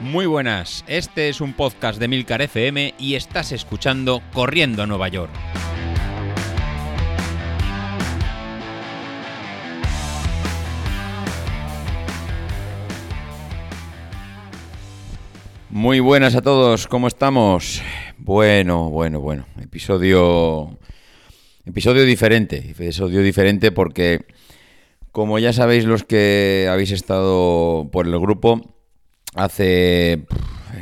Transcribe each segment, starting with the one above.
Muy buenas, este es un podcast de Milcar FM y estás escuchando Corriendo a Nueva York. Muy buenas a todos, ¿cómo estamos? Bueno, bueno, bueno, episodio episodio diferente, episodio diferente porque como ya sabéis los que habéis estado por el grupo, hace,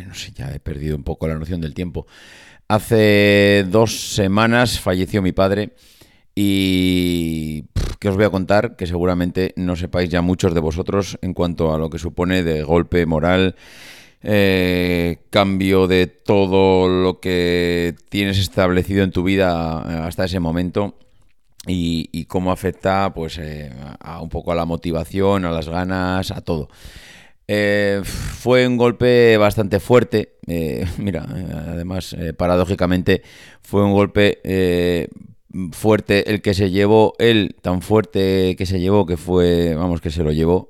no sé, ya he perdido un poco la noción del tiempo. Hace dos semanas falleció mi padre y que os voy a contar que seguramente no sepáis ya muchos de vosotros en cuanto a lo que supone de golpe moral, eh, cambio de todo lo que tienes establecido en tu vida hasta ese momento y, cómo afecta pues eh, a un poco a la motivación, a las ganas, a todo. Eh, fue un golpe bastante fuerte. Eh, mira, además, paradójicamente, fue un golpe fuerte el que se llevó, él tan fuerte que se llevó, que fue, vamos, que se lo llevó.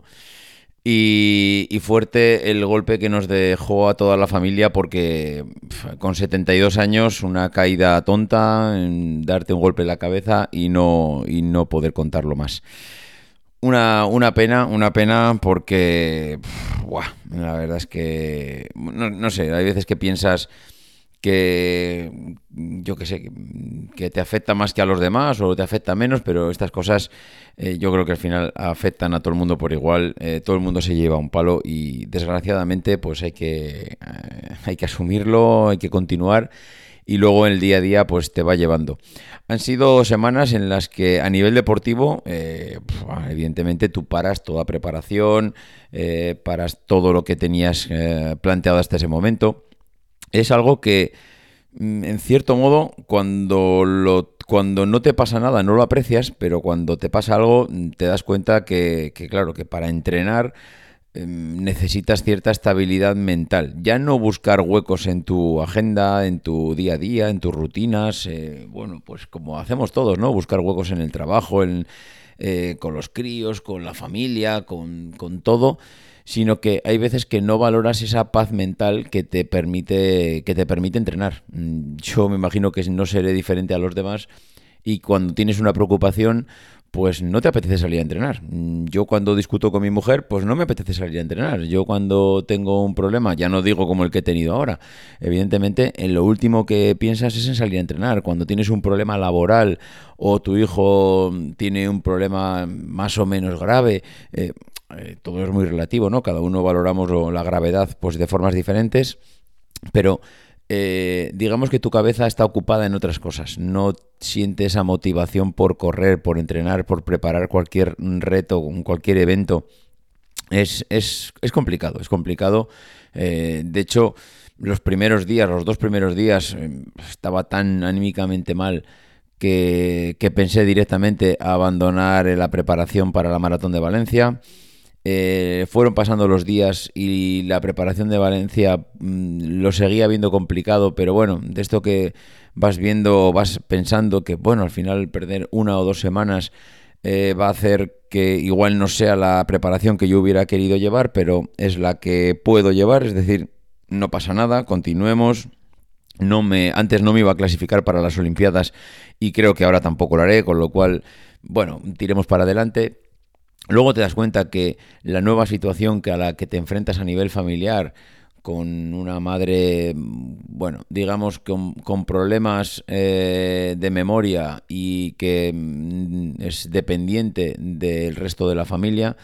Y, fuerte el golpe que nos dejó a toda la familia porque con 72 años una caída tonta, darte un golpe en la cabeza y no, y no poder contarlo más. Una, una pena, una pena porque la verdad es que no, no sé, hay veces que piensas que yo que sé, que te afecta más que a los demás o te afecta menos, pero estas cosas eh, yo creo que al final afectan a todo el mundo por igual, eh, todo el mundo se lleva un palo y desgraciadamente pues hay que, eh, hay que asumirlo, hay que continuar y luego en el día a día pues te va llevando. Han sido semanas en las que a nivel deportivo, evidentemente tú paras toda preparación, paras todo lo que tenías planteado hasta ese momento es algo que, mm, en cierto modo, cuando, lo, cuando no te pasa nada no lo aprecias, pero cuando te pasa algo mm, te das cuenta que, claro, que para entrenar necesitas cierta estabilidad mental. Ya no buscar huecos en tu agenda, en tu día a día, en tus rutinas, eh, bueno, pues como hacemos todos, ¿no? Buscar huecos en el trabajo, en, eh, con los críos, con la familia, con, con todo sino que hay veces que no valoras esa paz mental que te permite, que te permite entrenar. Mm, yo me imagino que no seré diferente a los demás y cuando tienes una preocupación, pues no te apetece salir a entrenar. Yo cuando discuto con mi mujer, pues no me apetece salir a entrenar. Yo cuando tengo un problema, ya no digo como el que he tenido ahora, evidentemente en lo último que piensas es en salir a entrenar. Cuando tienes un problema laboral o tu hijo tiene un problema más o menos grave, eh, eh, todo es muy relativo, ¿no? Cada uno valoramos la gravedad pues, de formas diferentes, pero eh, digamos que tu cabeza está ocupada en otras cosas. No siente esa motivación por correr, por entrenar, por preparar cualquier reto, cualquier evento. Es, es, es complicado, es complicado. Eh, de hecho, los primeros días, los dos primeros días, estaba tan anímicamente mal que, que pensé directamente abandonar la preparación para la maratón de Valencia. Eh, fueron pasando los días y la preparación de Valencia mm, lo seguía viendo complicado, pero bueno, de esto que vas viendo, vas pensando que, bueno, al final perder una o dos semanas eh, va a hacer que igual no sea la preparación que yo hubiera querido llevar, pero es la que puedo llevar, es decir, no pasa nada, continuemos. No me, antes no me iba a clasificar para las Olimpiadas y creo que ahora tampoco lo haré, con lo cual, bueno, tiremos para adelante Luego te das cuenta que la nueva situación que a la que te enfrentas a nivel familiar, con una madre, bueno, digamos, con, problemas eh, de memoria y que mm, es dependiente del resto de la familia,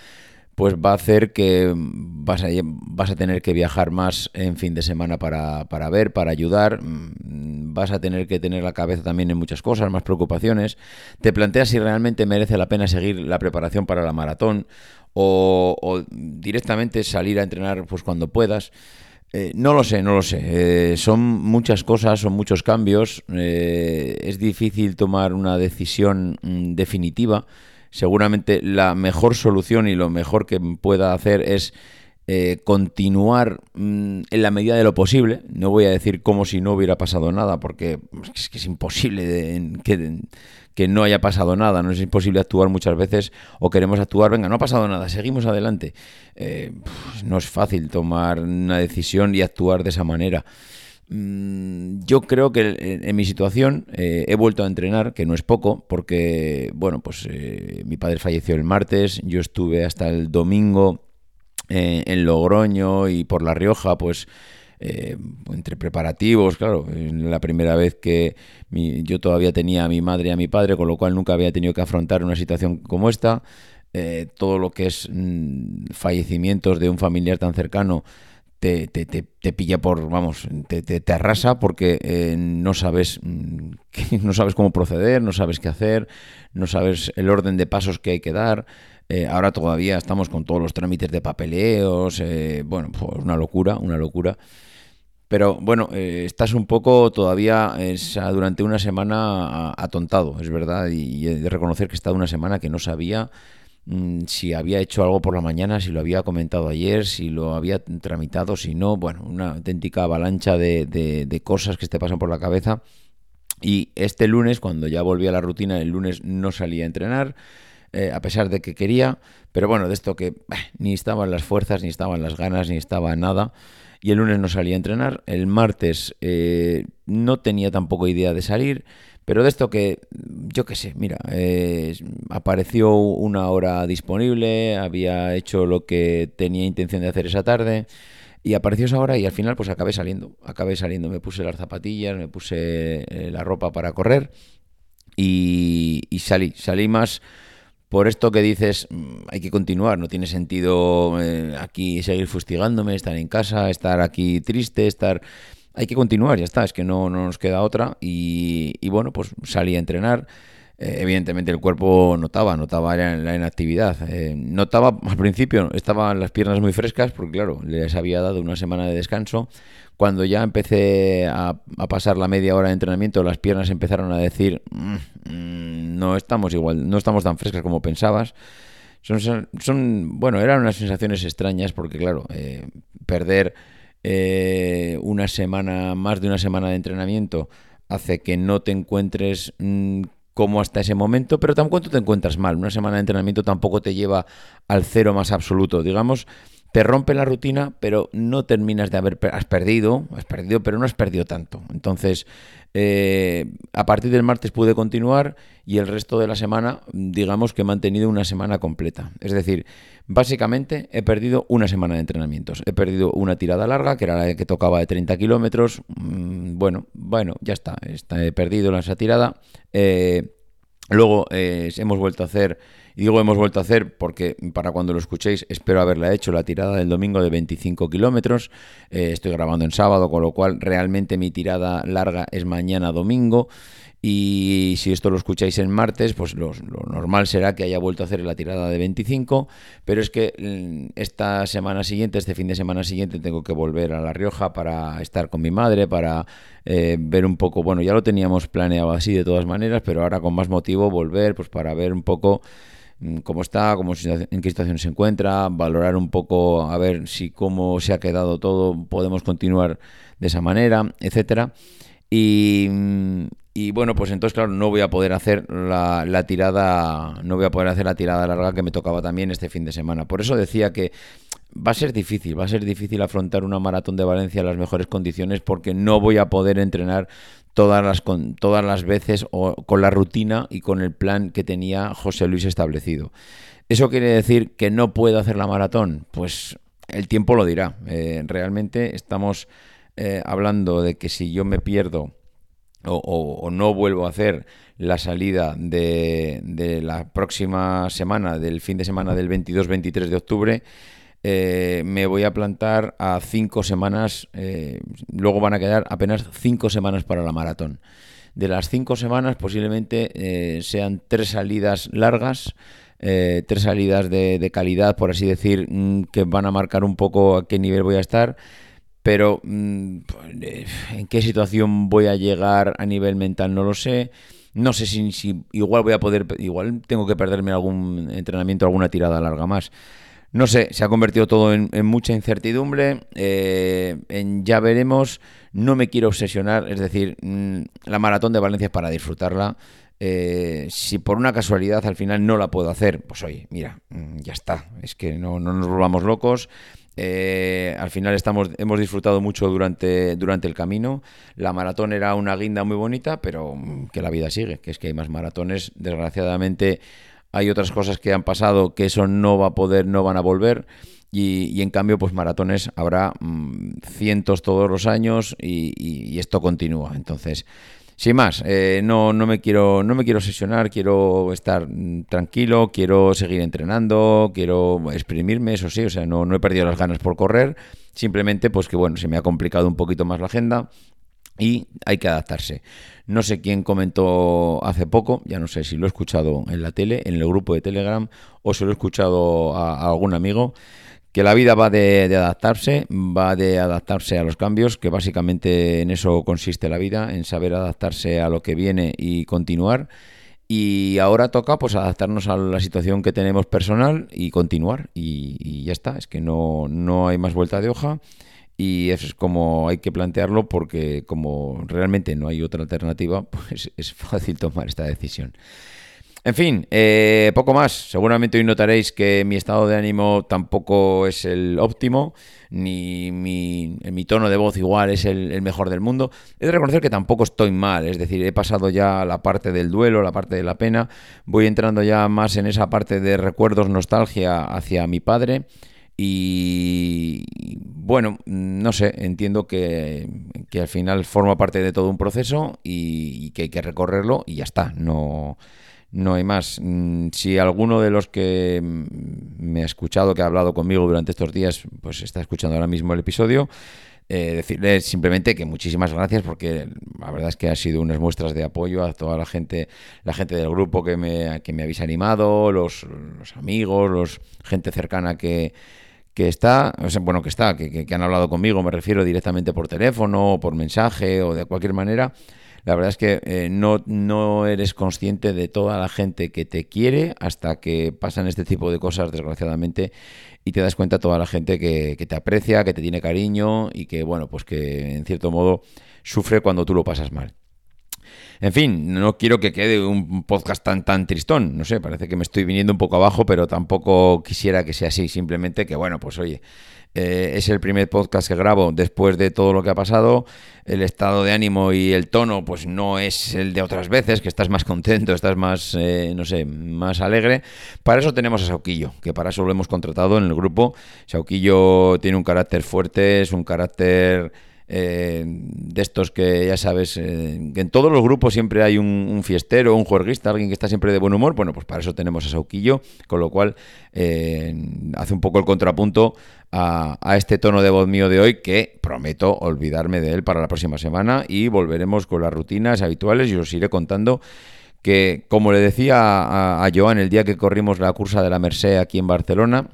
pues va a hacer que vas a, vas a tener que viajar más en fin de semana para, para, ver, para ayudar, mm, vas a tener que tener la cabeza también en muchas cosas, más preocupaciones, te planteas si realmente merece la pena seguir la preparación para la maratón o, directamente salir a entrenar pues cuando puedas. Eh, no lo sé, no lo sé. Eh, son muchas cosas, son muchos cambios. Eh, es difícil tomar una decisión mm, definitiva seguramente la mejor solución y lo mejor que pueda hacer es eh, continuar mm, en la medida de lo posible. No voy a decir como si no hubiera pasado nada, porque es que es imposible que, que, no haya pasado nada. No es imposible actuar muchas veces o queremos actuar, venga, no ha pasado nada, seguimos adelante. Eh, no es fácil tomar una decisión y actuar de esa manera. Mm, yo creo que en, mi situación eh, he vuelto a entrenar, que no es poco, porque, bueno, pues mi padre falleció el martes, yo estuve hasta el domingo eh, en Logroño y por La Rioja, pues eh, entre preparativos, claro, la primera vez que yo todavía tenía a mi madre y a mi padre, con lo cual nunca había tenido que afrontar una situación como esta. Eh, todo lo que es mm, fallecimientos de un familiar tan cercano te, te, te, pilla por, vamos, te, te arrasa porque no sabes mm, no sabes cómo proceder, no sabes qué hacer, no sabes el orden de pasos que hay que dar. Eh, ahora todavía estamos con todos los trámites de papeleos, eh, bueno, pues una locura, una locura. Pero bueno, eh, estás un poco todavía durante una semana atontado, es verdad, y, he de reconocer que he estado una semana que no sabía si había hecho algo por la mañana, si lo había comentado ayer, si lo había tramitado, si no, bueno, una auténtica avalancha de, de cosas que te pasan por la cabeza. Y este lunes, cuando ya volví a la rutina, el lunes no salí a entrenar. Eh, a pesar de que quería, pero bueno, de esto que ni estaban las fuerzas, ni estaban las ganas, ni estaba nada. Y el lunes no salí a entrenar, el martes eh, no tenía tampoco idea de salir, pero de esto que, yo qué sé, mira, eh, apareció una hora disponible, había hecho lo que tenía intención de hacer esa tarde. Y apareció esa hora y al final pues acabé saliendo. Acabé saliendo, me puse las zapatillas, me puse la ropa para correr y salí. Salí más por esto que dices, mm, hay que continuar, no tiene sentido eh, aquí seguir fustigándome, estar en casa, estar aquí triste, estar... Hay que continuar, ya está, es que no, nos queda otra y, bueno, pues salí a entrenar. Eh, evidentemente el cuerpo notaba, notaba la inactividad. Eh, notaba al principio, estaban las piernas muy frescas porque claro, les había dado una semana de descanso cuando ya empecé a, pasar la media hora de entrenamiento, las piernas empezaron a decir, mm, mm, no estamos igual, no estamos tan frescas como pensabas. Son, son bueno, eran unas sensaciones extrañas porque, claro, eh, perder una semana, más de una semana de entrenamiento, hace que no te encuentres mm, como hasta ese momento, pero tampoco te encuentras mal. Una semana de entrenamiento tampoco te lleva al cero más absoluto. Digamos te rompe la rutina, pero no terminas de haber has perdido, has perdido, pero no has perdido tanto. Entonces, eh, a partir del martes pude continuar y el resto de la semana, digamos que he mantenido una semana completa. Es decir, básicamente he perdido una semana de entrenamientos. He perdido una tirada larga, que era la que tocaba de 30 kilómetros. Mm, bueno, bueno, ya está, he perdido esa tirada. Eh, luego eh, hemos vuelto a hacer y digo hemos vuelto a hacer porque para cuando lo escuchéis espero haberla hecho la tirada del domingo de 25 kilómetros. Eh, estoy grabando en sábado, con lo cual realmente mi tirada larga es mañana domingo. Y si esto lo escucháis en martes, pues lo, normal será que haya vuelto a hacer la tirada de 25. Pero es que mm, esta semana siguiente, este fin de semana siguiente, tengo que volver a La Rioja para estar con mi madre, para eh, ver un poco, bueno, ya lo teníamos planeado así de todas maneras, pero ahora con más motivo volver, pues para ver un poco cómo está, cómo, en qué situación se encuentra, valorar un poco a ver si cómo se ha quedado todo, podemos continuar de esa manera, etcétera. Y, mm, y bueno, pues entonces, claro, no voy a poder hacer la, la, tirada, no voy a poder hacer la tirada larga que me tocaba también este fin de semana. Por eso decía que va a ser difícil, va a ser difícil afrontar una maratón de Valencia en las mejores condiciones porque no voy a poder entrenar todas las, todas las veces o con la rutina y con el plan que tenía José Luis establecido. ¿Eso quiere decir que no puedo hacer la maratón? Pues el tiempo lo dirá. Eh, realmente estamos eh, hablando de que si yo me pierdo o, no vuelvo a hacer la salida de, de, la próxima semana, del fin de semana del 22-23 de octubre, eh, me voy a plantar a cinco semanas, eh, luego van a quedar apenas cinco semanas para la maratón. De las cinco semanas posiblemente eh, sean tres salidas largas, tres salidas de, calidad, por así decir, mm, que van a marcar un poco a qué nivel voy a estar pero mm, en qué situación voy a llegar a nivel mental no lo sé. No sé si, si, igual voy a poder, igual tengo que perderme algún entrenamiento, alguna tirada larga más. No sé, se ha convertido todo en, mucha incertidumbre, eh, en ya veremos, no me quiero obsesionar, es decir, mm, la maratón de Valencia es para disfrutarla. Eh, si por una casualidad al final no la puedo hacer, pues oye, mira, mm, ya está, es que no, no nos volvamos locos. Eh, al final estamos, hemos disfrutado mucho durante, durante el camino. La maratón era una guinda muy bonita, pero mm, que la vida sigue, que es que hay más maratones. Desgraciadamente hay otras cosas que han pasado que eso no va a poder, no van a volver. Y, en cambio, pues maratones habrá mm, cientos todos los años y, esto continúa. Entonces, sin más, eh, no, no, me quiero, no me quiero sesionar, quiero estar mm, tranquilo, quiero seguir entrenando, quiero exprimirme, eso sí, o sea, no, no he perdido las ganas por correr, simplemente pues que bueno, se me ha complicado un poquito más la agenda y hay que adaptarse. No sé quién comentó hace poco, ya no sé si lo he escuchado en la tele, en el grupo de Telegram o si lo he escuchado a algún amigo que la vida va de, adaptarse, va de adaptarse a los cambios, que básicamente en eso consiste la vida, en saber adaptarse a lo que viene y continuar. Y ahora toca pues adaptarnos a la situación que tenemos personal y continuar. Y, ya está, es que no, no hay más vuelta de hoja. Y es como hay que plantearlo porque como realmente no hay otra alternativa, pues es fácil tomar esta decisión. En fin, eh, poco más. Seguramente hoy notaréis que mi estado de ánimo tampoco es el óptimo, ni mi, mi tono de voz igual es el, mejor del mundo. He de reconocer que tampoco estoy mal, es decir, he pasado ya la parte del duelo, la parte de la pena, voy entrando ya más en esa parte de recuerdos, nostalgia hacia mi padre. Y bueno, no sé, entiendo que, al final forma parte de todo un proceso y, que hay que recorrerlo y ya está. No, no hay más. Mm, si alguno de los que mm, me ha escuchado, que ha hablado conmigo durante estos días, pues está escuchando ahora mismo el episodio, eh, decirle simplemente que muchísimas gracias porque la verdad es que ha sido unas muestras de apoyo a toda la gente, la gente del grupo que me, que me habéis animado, los, amigos, los gente cercana que, que está, bueno, que está, que, que han hablado conmigo, me refiero directamente por teléfono, por mensaje o de cualquier manera la verdad es que eh, no, no eres consciente de toda la gente que te quiere hasta que pasan este tipo de cosas, desgraciadamente, y te das cuenta toda la gente que, te aprecia, que te tiene cariño y que, bueno, pues que en cierto modo sufre cuando tú lo pasas mal. En fin, no quiero que quede un podcast tan tan tristón, no sé, parece que me estoy viniendo un poco abajo, pero tampoco quisiera que sea así, simplemente que bueno, pues oye, eh, es el primer podcast que grabo después de todo lo que ha pasado. El estado de ánimo y el tono, pues no es el de otras veces, que estás más contento, estás más, eh, no sé, más alegre. Para eso tenemos a Sauquillo, que para eso lo hemos contratado en el grupo. Sauquillo tiene un carácter fuerte, es un carácter eh, de estos que ya sabes, eh, en todos los grupos siempre hay un, fiestero, un juerguista, alguien que está siempre de buen humor. Bueno, pues para eso tenemos a Sauquillo, con lo cual eh, hace un poco el contrapunto a, este tono de voz mío de hoy que prometo olvidarme de él para la próxima semana y volveremos con las rutinas habituales y os iré contando que, como le decía a, a Joan el día que corrimos la cursa de la Merced aquí en Barcelona,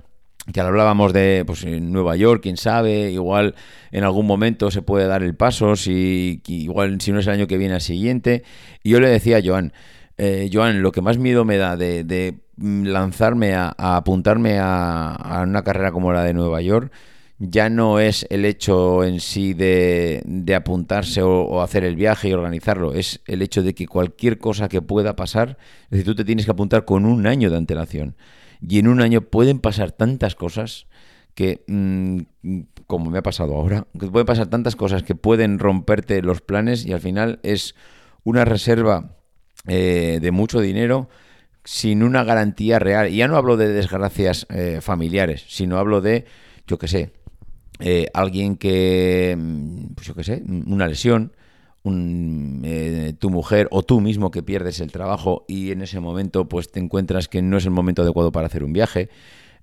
que hablábamos de pues, en Nueva York, quién sabe, igual en algún momento se puede dar el paso, si igual si no es el año que viene al siguiente. Y yo le decía a Joan, eh, Joan, lo que más miedo me da de, lanzarme a, apuntarme a, una carrera como la de Nueva York, ya no es el hecho en sí de, apuntarse o, o, hacer el viaje y organizarlo, es el hecho de que cualquier cosa que pueda pasar, es decir, tú te tienes que apuntar con un año de antelación y en un año pueden pasar tantas cosas que, mm, como me ha pasado ahora, que pueden pasar tantas cosas que pueden romperte los planes y al final es una reserva eh, de mucho dinero sin una garantía real. Y ya no hablo de desgracias eh, familiares, sino hablo de, yo qué sé, eh, alguien que, mm, pues yo qué sé, una lesión, un, eh, tu mujer o tú mismo que pierdes el trabajo y en ese momento pues te encuentras que no es el momento adecuado para hacer un viaje.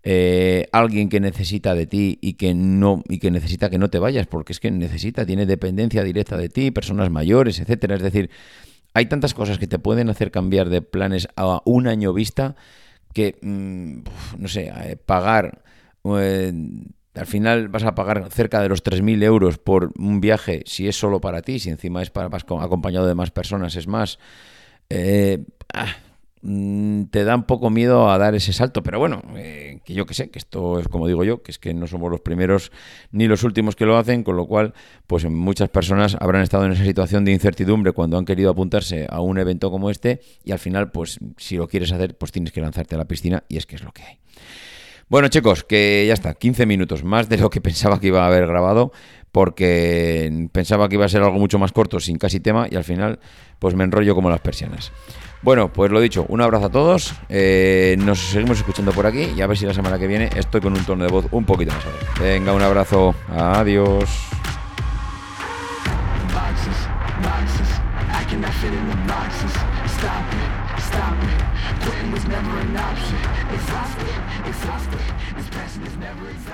Eh, alguien que necesita de ti y que no y que necesita que no te vayas porque es que necesita tiene dependencia directa de ti personas mayores etcétera es decir hay tantas cosas que te pueden hacer cambiar de planes a un año vista que mm, no sé eh, pagar al final vas a pagar cerca de los 3.000 euros por un viaje, si es solo para ti, si encima es para, acompañado de más personas, es más. Eh, ah, mm, te da un poco miedo a dar ese salto. Pero bueno, eh, que yo que sé, que esto es como digo yo, que es que no somos los primeros ni los últimos que lo hacen, con lo cual, pues muchas personas habrán estado en esa situación de incertidumbre cuando han querido apuntarse a un evento como este y al final, pues si lo quieres hacer, pues tienes que lanzarte a la piscina y es que es lo que hay. Bueno, chicos, que ya está, 15 minutos más de lo que pensaba que iba a haber grabado, porque pensaba que iba a ser algo mucho más corto, sin casi tema, y al final, pues me enrollo como las persianas. Bueno, pues lo dicho, un abrazo a todos, eh, nos seguimos escuchando por aquí y a ver si la semana que viene estoy con un tono de voz un poquito más alto. Venga, un abrazo, adiós. Exhausted, exhausted, this passion is never.